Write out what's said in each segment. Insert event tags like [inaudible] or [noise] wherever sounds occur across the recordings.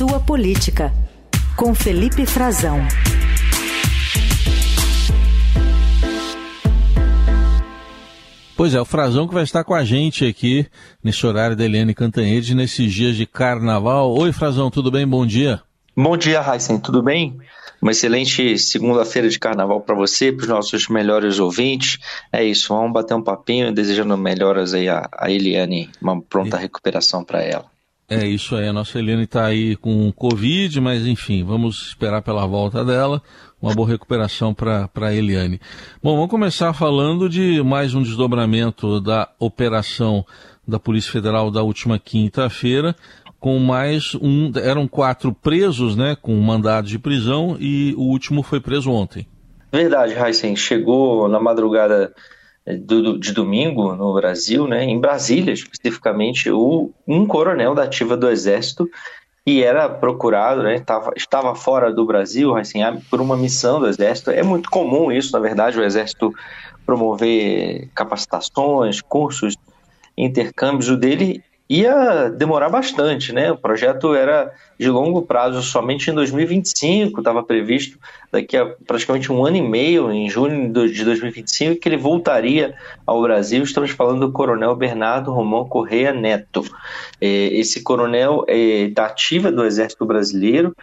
sua política, com Felipe Frazão. Pois é, o Frazão que vai estar com a gente aqui nesse horário da Eliane Cantanhede, nesses dias de carnaval. Oi, Frazão, tudo bem? Bom dia. Bom dia, Raíssen, tudo bem? Uma excelente segunda-feira de carnaval para você, para os nossos melhores ouvintes. É isso, vamos bater um papinho, desejando melhoras aí a, a Eliane, uma pronta recuperação para ela. É isso aí, a nossa Eliane está aí com Covid, mas enfim, vamos esperar pela volta dela. Uma boa recuperação para a Eliane. Bom, vamos começar falando de mais um desdobramento da operação da Polícia Federal da última quinta-feira, com mais um. Eram quatro presos, né, com mandado de prisão, e o último foi preso ontem. Verdade, Heisen. Chegou na madrugada de domingo no Brasil, né, em Brasília especificamente, o, um coronel da ativa do Exército que era procurado, né, tava, estava fora do Brasil, assim, por uma missão do Exército. É muito comum isso, na verdade, o Exército promover capacitações, cursos, intercâmbios. O dele ia demorar bastante, né? O projeto era de longo prazo, somente em 2025 estava previsto, daqui a praticamente um ano e meio, em junho de 2025, que ele voltaria ao Brasil. Estamos falando do Coronel Bernardo Romão Correia Neto. É, esse coronel é da ativa do Exército Brasileiro,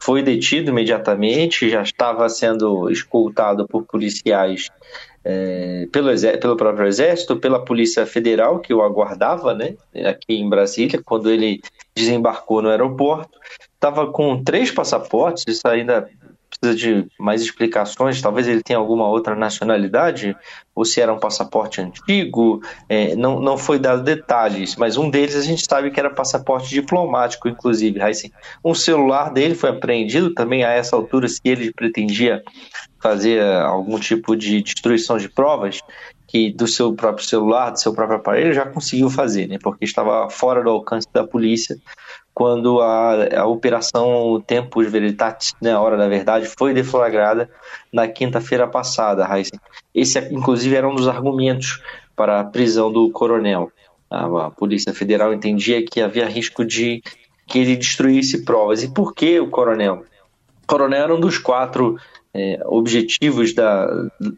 foi detido imediatamente, já estava sendo escoltado por policiais é, pelo, pelo próprio Exército, pela Polícia Federal, que o aguardava né, aqui em Brasília, quando ele desembarcou no aeroporto. Estava com três passaportes, isso ainda precisa de mais explicações. Talvez ele tenha alguma outra nacionalidade, ou se era um passaporte antigo, é, não, não foi dado detalhes, mas um deles a gente sabe que era passaporte diplomático, inclusive. Um celular dele foi apreendido também a essa altura, se ele pretendia fazer algum tipo de destruição de provas, que do seu próprio celular, do seu próprio aparelho, já conseguiu fazer, né? porque estava fora do alcance da polícia quando a, a operação Tempus Veritatis, né, a hora da verdade, foi deflagrada na quinta-feira passada, Heisen. Esse, inclusive, era um dos argumentos para a prisão do coronel. A, a Polícia Federal entendia que havia risco de que ele destruísse provas. E por que o coronel? O coronel era um dos quatro é, objetivos da,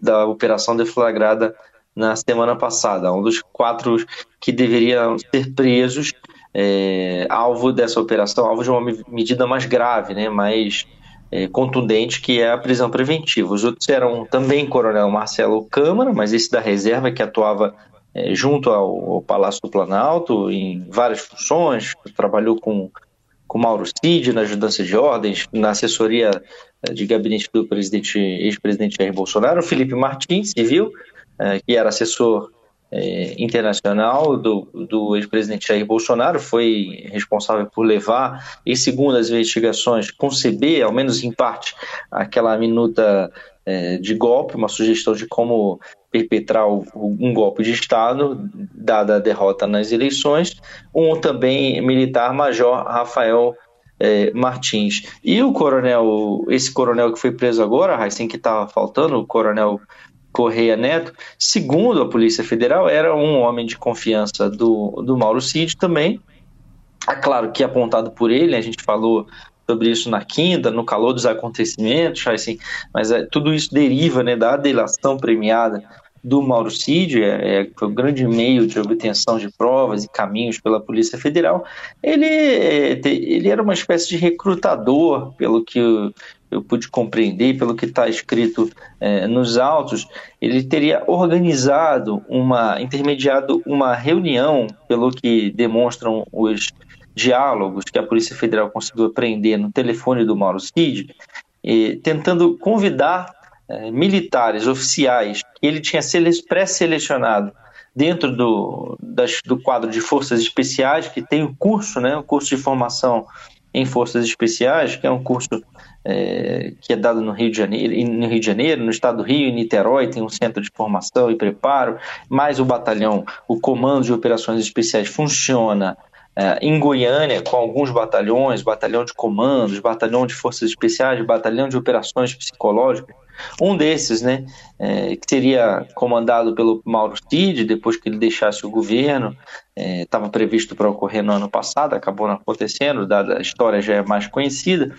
da operação deflagrada na semana passada, um dos quatro que deveriam ser presos, é, alvo dessa operação, alvo de uma medida mais grave, né, mais é, contundente, que é a prisão preventiva. Os outros eram também Coronel Marcelo Câmara, mas esse da reserva que atuava é, junto ao, ao, Palácio do Planalto em várias funções, trabalhou com com Mauro Cid na ajudança de ordens, na assessoria de gabinete do presidente, ex-presidente Jair Bolsonaro, Felipe Martins, civil, é, que era assessor é, internacional do, do ex-presidente Jair Bolsonaro, foi responsável por levar, e segundo as investigações, conceber, ao menos em parte, aquela minuta é, de golpe, uma sugestão de como perpetrar um golpe de Estado, dada a derrota nas eleições, um também militar major Rafael é, Martins. E o coronel, esse coronel que foi preso agora, assim que estava faltando, o coronel Correia Neto, segundo a Polícia Federal, era um homem de confiança do, do Mauro Cid também. É claro que apontado por ele, a gente falou sobre isso na quinta, no calor dos acontecimentos, assim, mas é, tudo isso deriva né, da delação premiada do Mauro Cid, é, é, foi o grande meio de obtenção de provas e caminhos pela Polícia Federal, ele, é, ele era uma espécie de recrutador, pelo que eu, pude compreender, pelo que está escrito é, nos autos, ele teria organizado uma, intermediado uma reunião, pelo que demonstram os diálogos que a Polícia Federal conseguiu aprender no telefone do Mauro Cid, tentando convidar é, militares, oficiais, que ele tinha pré-selecionado dentro do, das, do quadro de forças especiais, que tem o curso, né, o curso de formação em forças especiais, que é um curso é, que é dado no Rio de Janeiro, no Rio de Janeiro, no estado do Rio, em Niterói, tem um centro de formação e preparo, mais o batalhão, o comando de operações especiais funciona é, em Goiânia, com alguns batalhões, batalhão de comandos, batalhão de forças especiais, batalhão de operações psicológicas, Um desses, né, é, que seria comandado pelo Mauro Cid, depois que ele deixasse o governo, estava é, previsto para ocorrer no ano passado, acabou não acontecendo, dada a história já é mais conhecida,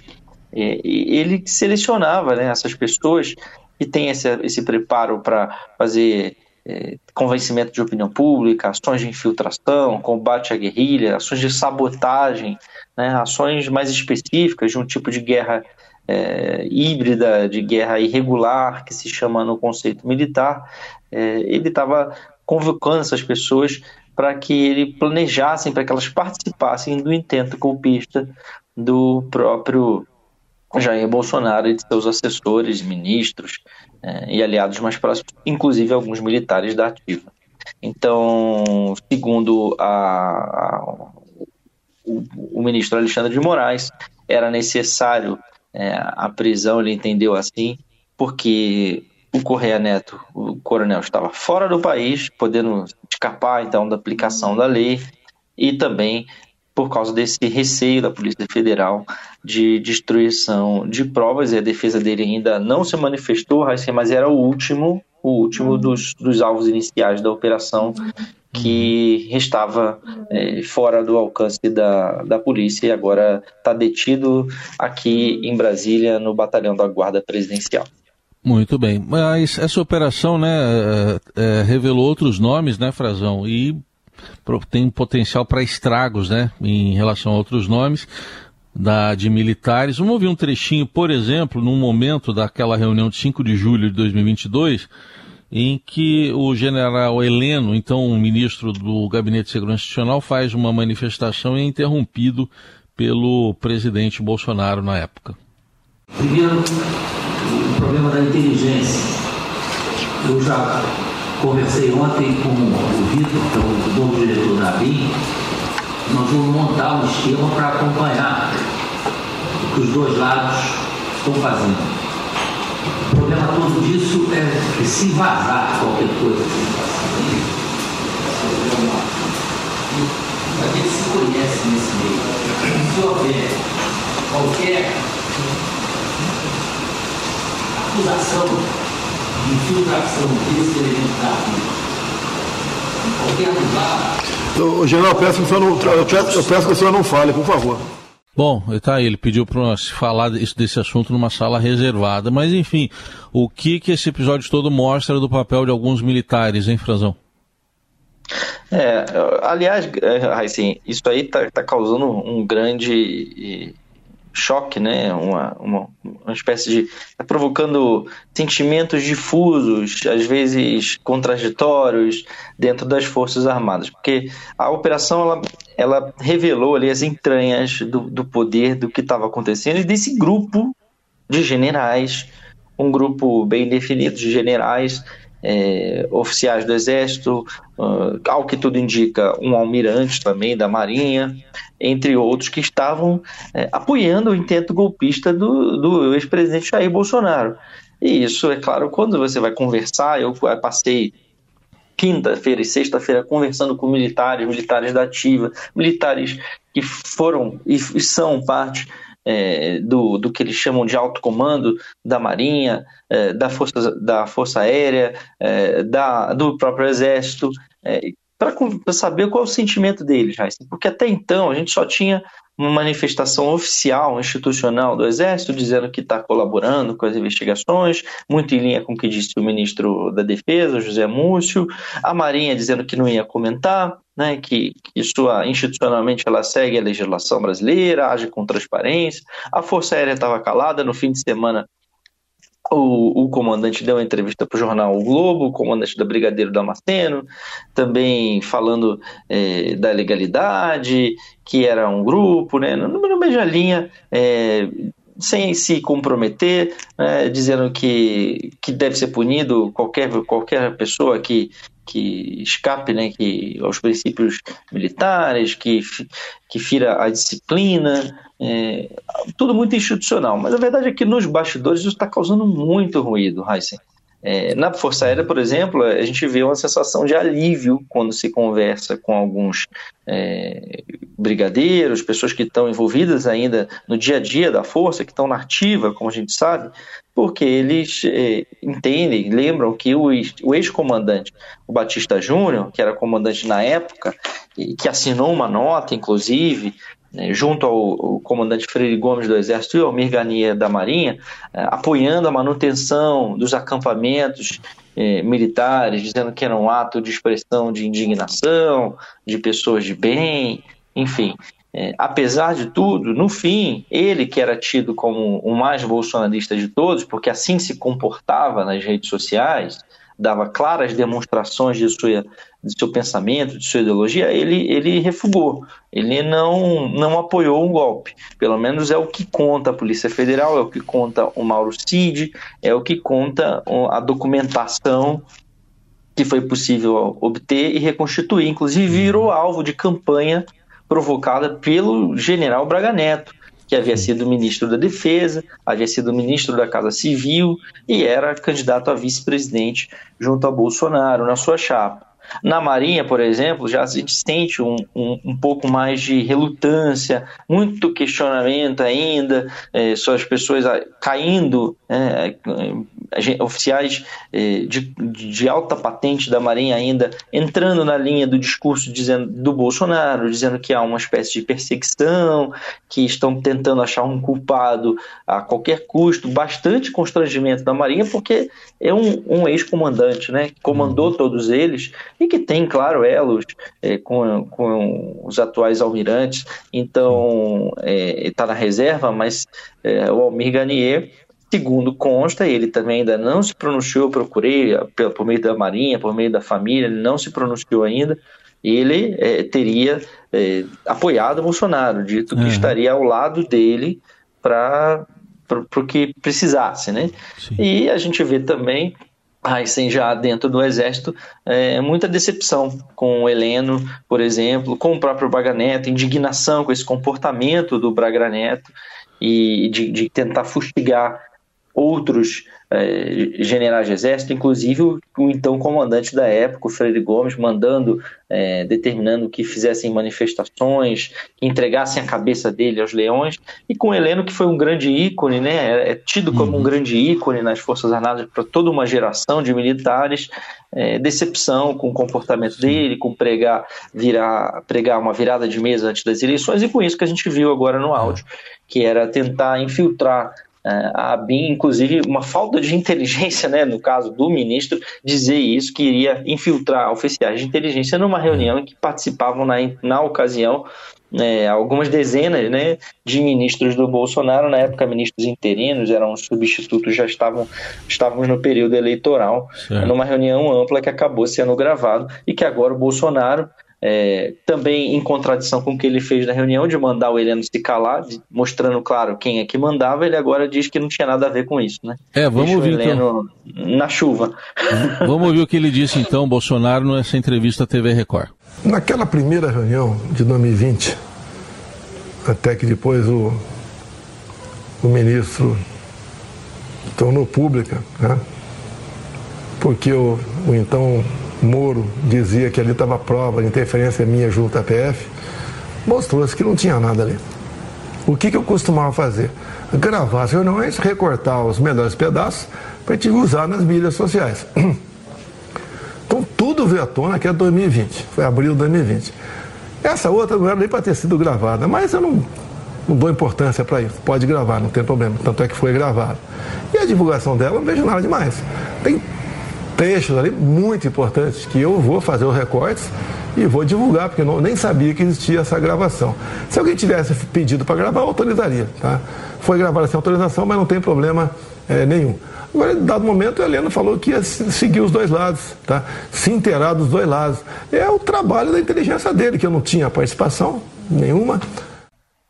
é, ele selecionava né, essas pessoas que têm esse, esse preparo para fazer é, convencimento de opinião pública, ações de infiltração, combate à guerrilha, ações de sabotagem, né, ações mais específicas de um tipo de guerra é, híbrida, de guerra irregular, que se chama no conceito militar. É, ele estava convocando essas pessoas para que ele planejassem, para que elas participassem do intento golpista do próprio Jair Bolsonaro e de seus assessores, ministros é, e aliados mais próximos, inclusive alguns militares da ativa. Então, segundo a, a, o, o, ministro Alexandre de Moraes, era necessário é, a prisão, ele entendeu assim, porque o Correia Neto, o coronel, estava fora do país, podendo escapar então da aplicação da lei, e também por causa desse receio da Polícia Federal de destruição de provas, e a defesa dele ainda não se manifestou, mas era o último, o último dos, dos alvos iniciais da operação que restava é, fora do alcance da, da polícia e agora está detido aqui em Brasília, no batalhão da Guarda Presidencial. Muito bem, mas essa operação né, é, é, revelou outros nomes, né, Frazão, e tem potencial para estragos, né, em relação a outros nomes da, de militares. Vamos ouvir um trechinho, por exemplo, num momento daquela reunião de 5 de julho de 2022, em que o general Heleno, então ministro do Gabinete de Segurança Institucional, faz uma manifestação e é interrompido pelo presidente Bolsonaro na época. Primeiro, o problema da inteligência. Eu já Conversei ontem com o Vitor, que é o novo diretor da BIM. Nós vamos montar um esquema para acompanhar o que os dois lados estão fazendo. O problema todo disso é se vazar qualquer coisa. A gente se conhece nesse meio. Se houver qualquer acusação infiltração desse elemento da qualquer lugar. O general, peço que o senhor não, eu peço, eu peço que o senhor não fale, por favor. Bom, tá aí, ele pediu para nós falar desse assunto numa sala reservada, mas enfim, o que que esse episódio todo mostra do papel de alguns militares, hein, Frazão? É, aliás, assim, isso aí está tá causando um grande choque, né? Uma, uma, uma espécie de. Tá provocando sentimentos difusos, às vezes contraditórios, dentro das Forças Armadas. Porque a operação ela, ela revelou ali as entranhas do, do poder do que estava acontecendo e desse grupo de generais, um grupo bem definido de generais. É, oficiais do Exército, uh, ao que tudo indica, um almirante também da Marinha, entre outros, que estavam é, apoiando o intento golpista do, do ex-presidente Jair Bolsonaro. E isso, é claro, quando você vai conversar, eu passei quinta-feira e sexta-feira conversando com militares, militares da ativa, militares que foram e são parte é, do, do que eles chamam de alto comando da Marinha, é, da, força, da Força Aérea, é, da, do próprio Exército, é, para saber qual é o sentimento deles, Heisen. porque até então a gente só tinha uma manifestação oficial, institucional do Exército, dizendo que está colaborando com as investigações, muito em linha com o que disse o ministro da Defesa, José Múcio, a Marinha dizendo que não ia comentar, né, que, que sua, institucionalmente ela segue a legislação brasileira, age com transparência, a Força Aérea estava calada, no fim de semana o, o, comandante deu uma entrevista para o jornal o Globo, o comandante da Brigadeiro Damasceno, também falando é, da legalidade, que era um grupo, né, no, no mesma linha, é, sem se comprometer, né, dizendo que, que deve ser punido qualquer, qualquer pessoa que, que escape né, que, aos princípios militares, que, que fira a disciplina, é, tudo muito institucional. Mas a verdade é que nos bastidores isso está causando muito ruído, Heisen. É, na Força Aérea, por exemplo, a gente vê uma sensação de alívio quando se conversa com alguns é, brigadeiros, pessoas que estão envolvidas ainda no dia a dia da Força, que estão na ativa, como a gente sabe, porque eles é, entendem, lembram que o, ex-comandante, o Batista Júnior, que era comandante na época, e que assinou uma nota, inclusive, né, junto ao, comandante Freire Gomes do Exército e ao Mirgania da Marinha, é, apoiando a manutenção dos acampamentos é, militares, dizendo que era um ato de expressão de indignação, de pessoas de bem, enfim. É, apesar de tudo, no fim, ele que era tido como o mais bolsonarista de todos, porque assim se comportava nas redes sociais, dava claras demonstrações de, sua, de seu pensamento, de sua ideologia, ele, ele refugou. Ele não, não apoiou um golpe. Pelo menos é o que conta a Polícia Federal, é o que conta o Mauro Cid, é o que conta a documentação que foi possível obter e reconstituir. Inclusive, virou alvo de campanha provocada pelo general Braga Neto que havia sido ministro da Defesa, havia sido ministro da Casa Civil e era candidato a vice-presidente junto a Bolsonaro na sua chapa. Na Marinha, por exemplo, já se sente um, um, um pouco mais de relutância, muito questionamento ainda, é, só as pessoas caindo, é, oficiais é, de, de, alta patente da Marinha ainda entrando na linha do discurso dizendo, do Bolsonaro, dizendo que há uma espécie de perseguição, que estão tentando achar um culpado a qualquer custo, bastante constrangimento da Marinha, porque é um, um ex-comandante, né, que comandou uhum. todos eles, e que tem, claro, elos é, com, com os atuais almirantes, então está é, na reserva, mas é, o Almir Ganier, segundo consta, ele também ainda não se pronunciou, procurei por, por meio da Marinha, por meio da família, ele não se pronunciou ainda, ele é, teria é, apoiado Bolsonaro, dito que uhum. estaria ao lado dele para o que precisasse, né? Sim. E a gente vê também Heisen já dentro do exército, é, muita decepção com o Heleno, por exemplo, com o próprio Braga Neto, indignação com esse comportamento do Braga Neto e de, de tentar fustigar outros é, generais de exército, inclusive o, o, então comandante da época, o Freire Gomes, mandando, é, determinando que fizessem manifestações, que entregassem a cabeça dele aos leões, e com Heleno, que foi um grande ícone, né, é, é tido como um uhum. grande ícone nas Forças Armadas para toda uma geração de militares, decepção com o comportamento dele, com pregar, virar, pregar uma virada de mesa antes das eleições, e com isso que a gente viu agora no áudio, que era tentar infiltrar a BIM, inclusive, uma falta de inteligência, né, no caso do ministro, dizer isso, que iria infiltrar oficiais de inteligência numa reunião em que participavam na, na ocasião é, algumas dezenas né, de ministros do Bolsonaro, na época ministros interinos, eram substitutos, já estavam estávamos no período eleitoral, certo. numa reunião ampla que acabou sendo gravado e que agora o Bolsonaro é, também em contradição com o que ele fez na reunião de mandar o Heleno se calar, de, mostrando claro quem é que mandava, ele agora diz que não tinha nada a ver com isso, né? É, vamos Deixa ouvir o Heleno então. na chuva. [laughs] Vamos ouvir o que ele disse então, Bolsonaro, nessa entrevista à TV Record. Naquela primeira reunião de 2020, até que depois o, o ministro tornou pública, né? porque o, o então Moro dizia que ali estava prova de interferência minha junto à PF, mostrou-se que não tinha nada ali. O que, que eu costumava fazer? Gravar as reuniões, recortar os melhores pedaços para gente usar nas mídias sociais. [clears throat] Então tudo veio à tona que é 2020, foi abril de 2020. Essa outra não era nem para ter sido gravada, mas eu não, não dou importância para isso. Pode gravar, não tem problema. Tanto é que foi gravada. E a divulgação dela não vejo nada demais. Tem trechos ali muito importantes que eu vou fazer os recortes e vou divulgar, porque eu nem sabia que existia essa gravação. Se alguém tivesse pedido para gravar, eu autorizaria. Tá? Foi gravada sem autorização, mas não tem problema é, nenhum. Agora, em dado momento, a Helena falou que ia seguir os dois lados, tá? se inteirar dos dois lados. É o trabalho da inteligência dele, que eu não tinha participação nenhuma.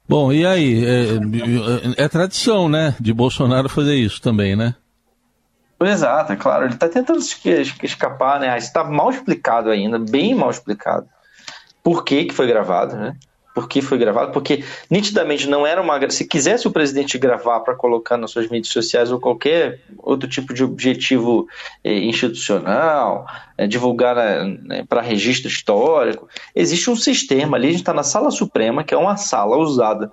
Bom, e aí? É, é, é tradição, né, de Bolsonaro fazer isso também, né? Exato, é claro. Ele está tentando escapar, né? Está mal explicado ainda, bem mal explicado. Por que, que foi gravado, né? por que foi gravado, porque nitidamente não era uma. Se quisesse o presidente gravar para colocar nas suas mídias sociais ou qualquer outro tipo de objetivo eh, institucional, eh, divulgar né, para registro histórico, existe um sistema ali. A gente está na Sala Suprema, que é uma sala usada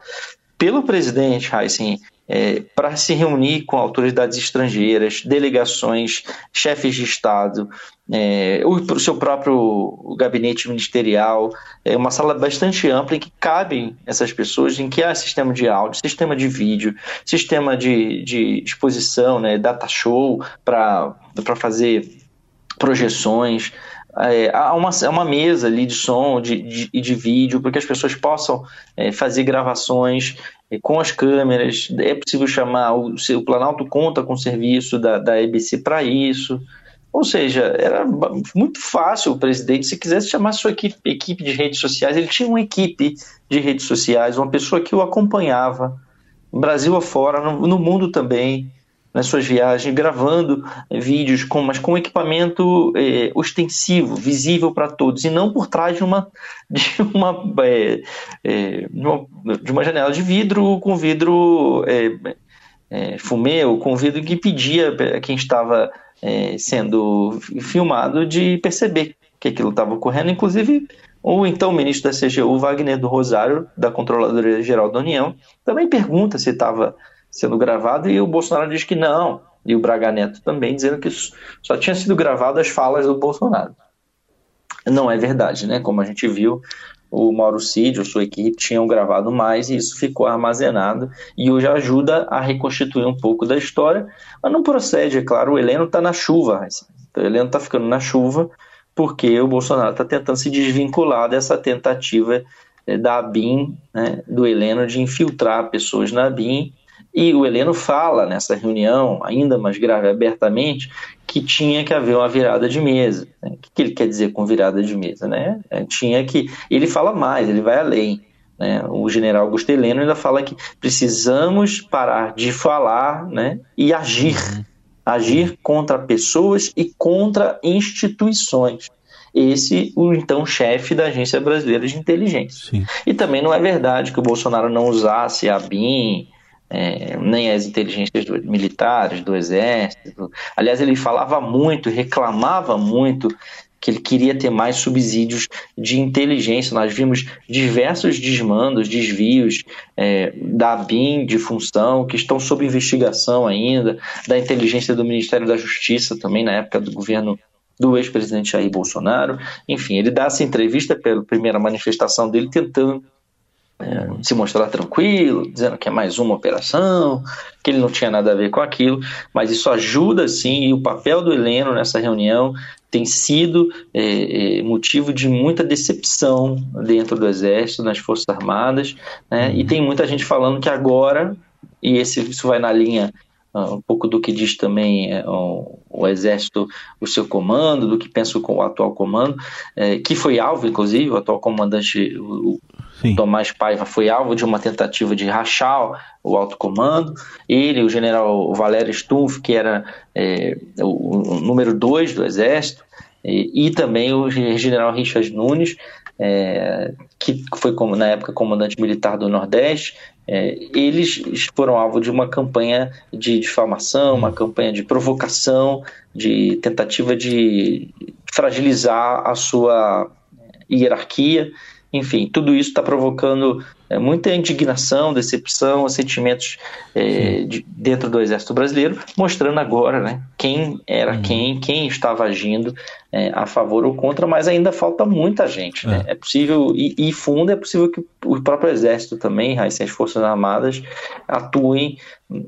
pelo presidente Heisen é, para se reunir com autoridades estrangeiras, delegações, chefes de Estado, é, o, seu próprio gabinete ministerial, é uma sala bastante ampla em que cabem essas pessoas, em que há sistema de áudio, sistema de vídeo, sistema de, de exposição, né, data show para fazer projeções, é, há uma, uma mesa ali de som e de, de, de, vídeo para que as pessoas possam é, fazer gravações com as câmeras. É possível chamar, o, o Planalto conta com o serviço da, da EBC para isso. Ou seja, era muito fácil o presidente, se quisesse chamar sua equipe, equipe de redes sociais, ele tinha uma equipe de redes sociais, uma pessoa que o acompanhava, Brasil afora, no, no mundo também nas suas viagens, gravando vídeos, com, mas com equipamento é, ostensivo, visível para todos, e não por trás de uma, [laughs] de uma, é, é, de uma, janela de vidro com vidro fumê ou com vidro que impedia quem estava sendo filmado de perceber que aquilo estava ocorrendo, inclusive ou então o ministro da CGU, Wagner do Rosário, da Controladoria Geral da União, também pergunta se estava sendo gravado e o Bolsonaro diz que não. E o Braga Neto também dizendo que só tinha sido gravado as falas do Bolsonaro. Não é verdade, né? Como a gente viu, o Mauro Cid ou sua equipe tinham gravado mais e isso ficou armazenado e hoje ajuda a reconstituir um pouco da história, mas não procede, é claro, o Heleno está na chuva, o Heleno está ficando na chuva porque o Bolsonaro está tentando se desvincular dessa tentativa eh, da ABIN, né, do Heleno, de infiltrar pessoas na ABIN e o Heleno fala nessa reunião, ainda mais grave abertamente, que tinha que haver uma virada de mesa. Né? O que ele quer dizer com virada de mesa? Né? É, tinha que. Ele fala mais, ele vai além. Né? O general Augusto Heleno ainda fala que precisamos parar de falar né? e agir. Uhum. Agir contra pessoas e contra instituições esse o então chefe da Agência Brasileira de Inteligência. Sim. E também não é verdade que o Bolsonaro não usasse a BIM, é, nem as inteligências do, militares, do exército. Aliás, ele falava muito, reclamava muito que ele queria ter mais subsídios de inteligência. Nós vimos diversos desmandos, desvios é, da BIM de função que estão sob investigação ainda, da inteligência do Ministério da Justiça também na época do governo do ex-presidente Jair Bolsonaro. Enfim, ele dá essa entrevista pela primeira manifestação dele tentando é, se mostrar tranquilo, dizendo que é mais uma operação, que ele não tinha nada a ver com aquilo, mas isso ajuda sim, e o papel do Heleno nessa reunião tem sido é, é, motivo de muita decepção dentro do Exército, nas Forças Armadas, né? e tem muita gente falando que agora, e esse, isso vai na linha um pouco do que diz também é, o, o, Exército, o seu comando, do que pensa o, o atual comando, é, que foi alvo, inclusive, o atual comandante, o. Tomás Paiva foi alvo de uma tentativa de rachar o alto comando. Ele, o general Valério Stumpf, que era é, o, o, número dois do Exército, e, e, também o general Richard Nunes, é, que foi na época comandante militar do Nordeste, é, eles foram alvo de uma campanha de difamação, uma campanha de provocação, de tentativa de fragilizar a sua hierarquia enfim, tudo isso está provocando é, muita indignação, decepção, sentimentos é, de, dentro do Exército Brasileiro, mostrando agora né, quem era uhum. quem, quem estava agindo é, a favor ou contra, mas ainda falta muita gente. Né? É. é possível, e, e fundo, é possível que o próprio Exército também, as Forças Armadas, atuem,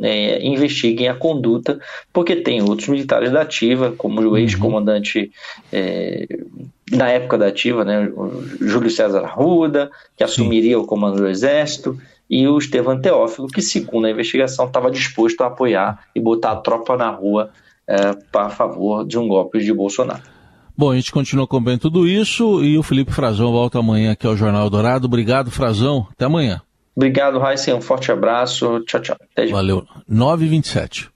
é, investiguem a conduta, porque tem outros militares da ativa, como o uhum. ex-comandante é, na época da ativa, né, Júlio César Arruda, que assumiria Sim. o comando do Exército, e o Estevam Teófilo, que, segundo a investigação, estava disposto a apoiar e botar a tropa na rua é, a favor de um golpe de Bolsonaro. Bom, a gente continua acompanhando tudo isso e o Felipe Frazão volta amanhã aqui ao Jornal Dourado. Obrigado, Frazão. Até amanhã. Obrigado, Raíssa. Um forte abraço. Tchau, tchau. Até Valeu. 9h27.